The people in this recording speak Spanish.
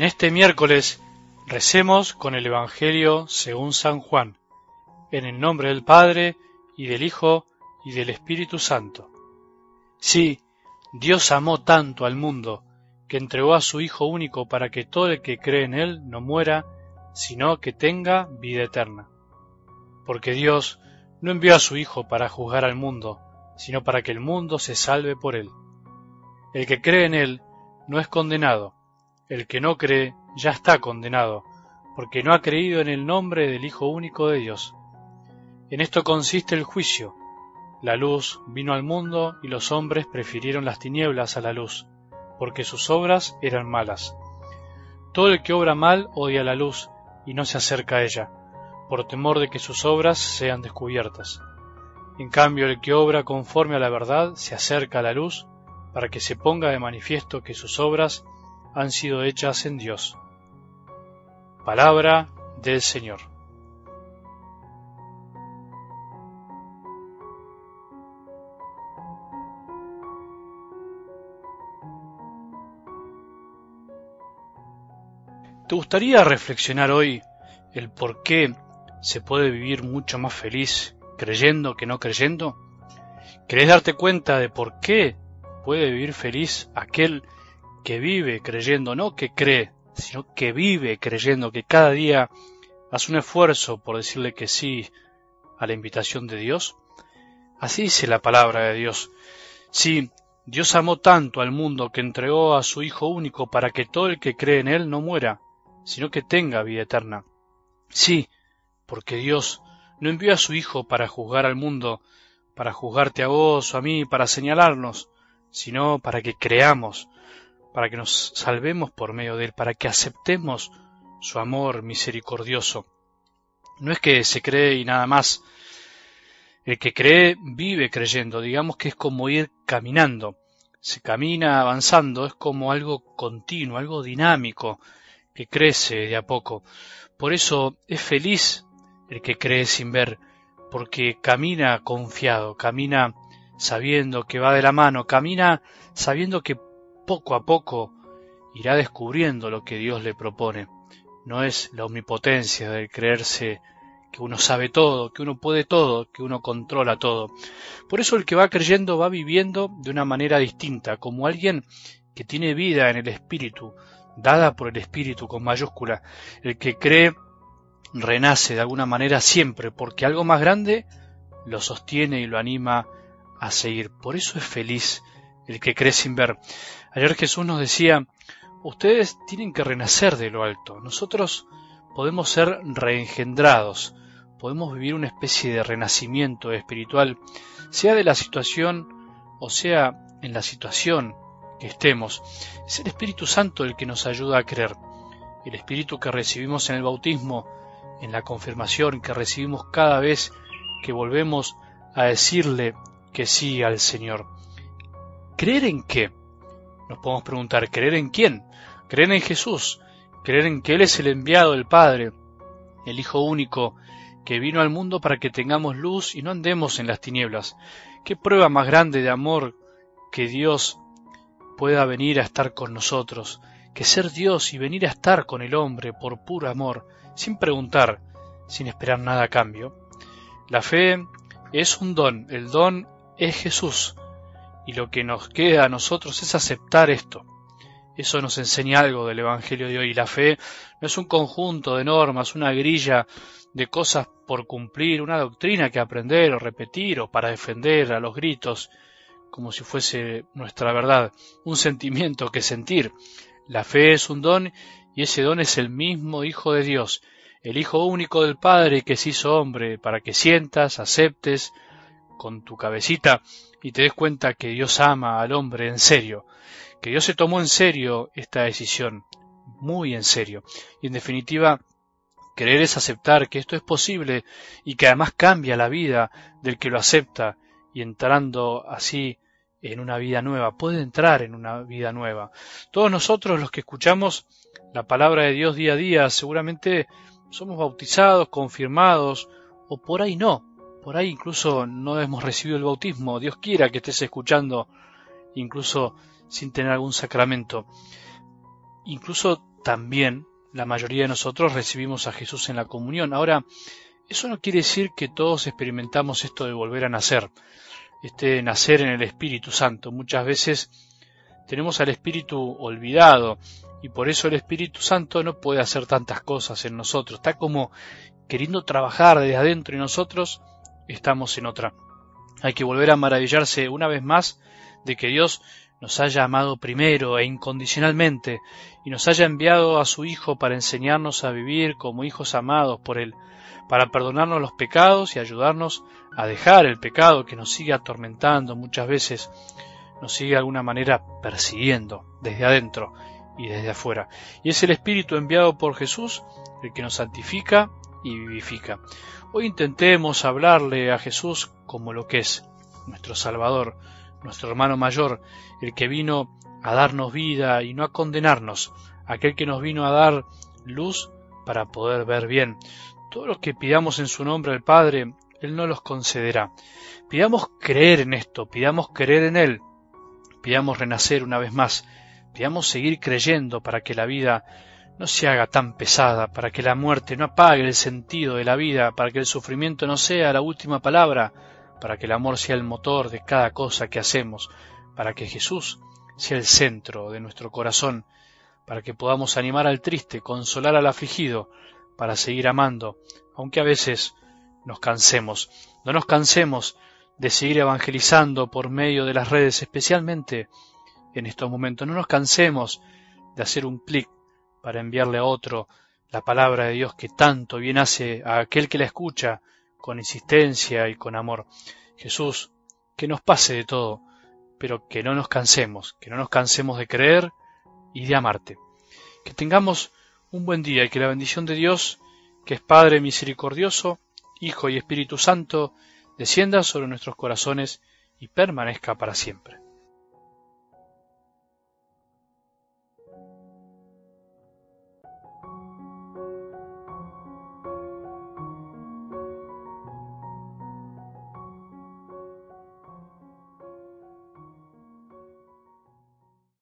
En este miércoles recemos con el Evangelio según San Juan, en el nombre del Padre, y del Hijo, y del Espíritu Santo. Sí, Dios amó tanto al mundo, que entregó a su Hijo único para que todo el que cree en Él no muera, sino que tenga vida eterna. Porque Dios no envió a su Hijo para juzgar al mundo, sino para que el mundo se salve por Él. El que cree en Él no es condenado, el que no cree ya está condenado, porque no ha creído en el nombre del Hijo único de Dios. En esto consiste el juicio. La luz vino al mundo y los hombres prefirieron las tinieblas a la luz, porque sus obras eran malas. Todo el que obra mal odia la luz y no se acerca a ella, por temor de que sus obras sean descubiertas. En cambio, el que obra conforme a la verdad se acerca a la luz, para que se ponga de manifiesto que sus obras han sido hechas en Dios. Palabra del Señor. ¿Te gustaría reflexionar hoy el por qué se puede vivir mucho más feliz creyendo que no creyendo? ¿Querés darte cuenta de por qué puede vivir feliz aquel que vive creyendo, no que cree, sino que vive creyendo, que cada día hace un esfuerzo por decirle que sí a la invitación de Dios? Así dice la palabra de Dios. Sí, Dios amó tanto al mundo que entregó a su Hijo único para que todo el que cree en Él no muera, sino que tenga vida eterna. Sí, porque Dios no envió a su Hijo para juzgar al mundo, para juzgarte a vos o a mí, para señalarnos, sino para que creamos, para que nos salvemos por medio de Él, para que aceptemos su amor misericordioso. No es que se cree y nada más. El que cree vive creyendo, digamos que es como ir caminando. Se camina avanzando, es como algo continuo, algo dinámico, que crece de a poco. Por eso es feliz el que cree sin ver, porque camina confiado, camina sabiendo que va de la mano, camina sabiendo que poco a poco irá descubriendo lo que Dios le propone. No es la omnipotencia del creerse que uno sabe todo, que uno puede todo, que uno controla todo. Por eso el que va creyendo va viviendo de una manera distinta, como alguien que tiene vida en el Espíritu, dada por el Espíritu con mayúscula. El que cree renace de alguna manera siempre, porque algo más grande lo sostiene y lo anima a seguir. Por eso es feliz el que cree sin ver. Ayer Jesús nos decía, ustedes tienen que renacer de lo alto. Nosotros podemos ser reengendrados, podemos vivir una especie de renacimiento espiritual, sea de la situación o sea en la situación que estemos. Es el Espíritu Santo el que nos ayuda a creer. El Espíritu que recibimos en el bautismo, en la confirmación que recibimos cada vez que volvemos a decirle que sí al Señor. ¿Creer en qué? Nos podemos preguntar, ¿creer en quién? Creer en Jesús, creer en que Él es el enviado del Padre, el Hijo único, que vino al mundo para que tengamos luz y no andemos en las tinieblas. ¿Qué prueba más grande de amor que Dios pueda venir a estar con nosotros, que ser Dios y venir a estar con el hombre por puro amor, sin preguntar, sin esperar nada a cambio? La fe es un don, el don es Jesús, y lo que nos queda a nosotros es aceptar esto. Eso nos enseña algo del Evangelio de hoy. La fe no es un conjunto de normas, una grilla de cosas por cumplir, una doctrina que aprender o repetir o para defender a los gritos, como si fuese nuestra verdad, un sentimiento que sentir. La fe es un don y ese don es el mismo Hijo de Dios, el Hijo único del Padre que se hizo hombre, para que sientas, aceptes con tu cabecita y te des cuenta que Dios ama al hombre en serio, que Dios se tomó en serio esta decisión, muy en serio. Y en definitiva, creer es aceptar que esto es posible y que además cambia la vida del que lo acepta y entrando así en una vida nueva, puede entrar en una vida nueva. Todos nosotros los que escuchamos la palabra de Dios día a día, seguramente somos bautizados, confirmados, o por ahí no, por ahí incluso no hemos recibido el bautismo. Dios quiera que estés escuchando incluso sin tener algún sacramento. Incluso también la mayoría de nosotros recibimos a Jesús en la comunión. Ahora, eso no quiere decir que todos experimentamos esto de volver a nacer, este nacer en el Espíritu Santo. Muchas veces tenemos al Espíritu olvidado y por eso el Espíritu Santo no puede hacer tantas cosas en nosotros. Está como queriendo trabajar desde adentro y nosotros estamos en otra. Hay que volver a maravillarse una vez más de que Dios nos haya amado primero e incondicionalmente y nos haya enviado a su Hijo para enseñarnos a vivir como hijos amados por Él, para perdonarnos los pecados y ayudarnos a dejar el pecado que nos sigue atormentando muchas veces, nos sigue de alguna manera persiguiendo desde adentro y desde afuera. Y es el Espíritu enviado por Jesús el que nos santifica y vivifica. Hoy intentemos hablarle a Jesús como lo que es, nuestro Salvador, nuestro hermano mayor, el que vino a darnos vida y no a condenarnos, aquel que nos vino a dar luz para poder ver bien. Todo lo que pidamos en su nombre al Padre, Él no los concederá. Pidamos creer en esto, pidamos creer en Él, pidamos renacer una vez más, pidamos seguir creyendo para que la vida no se haga tan pesada, para que la muerte no apague el sentido de la vida, para que el sufrimiento no sea la última palabra, para que el amor sea el motor de cada cosa que hacemos, para que Jesús sea el centro de nuestro corazón, para que podamos animar al triste, consolar al afligido, para seguir amando, aunque a veces nos cansemos. No nos cansemos de seguir evangelizando por medio de las redes, especialmente en estos momentos. No nos cansemos de hacer un clic para enviarle a otro la palabra de Dios que tanto bien hace a aquel que la escucha con insistencia y con amor. Jesús, que nos pase de todo, pero que no nos cansemos, que no nos cansemos de creer y de amarte. Que tengamos un buen día y que la bendición de Dios, que es Padre misericordioso, Hijo y Espíritu Santo, descienda sobre nuestros corazones y permanezca para siempre.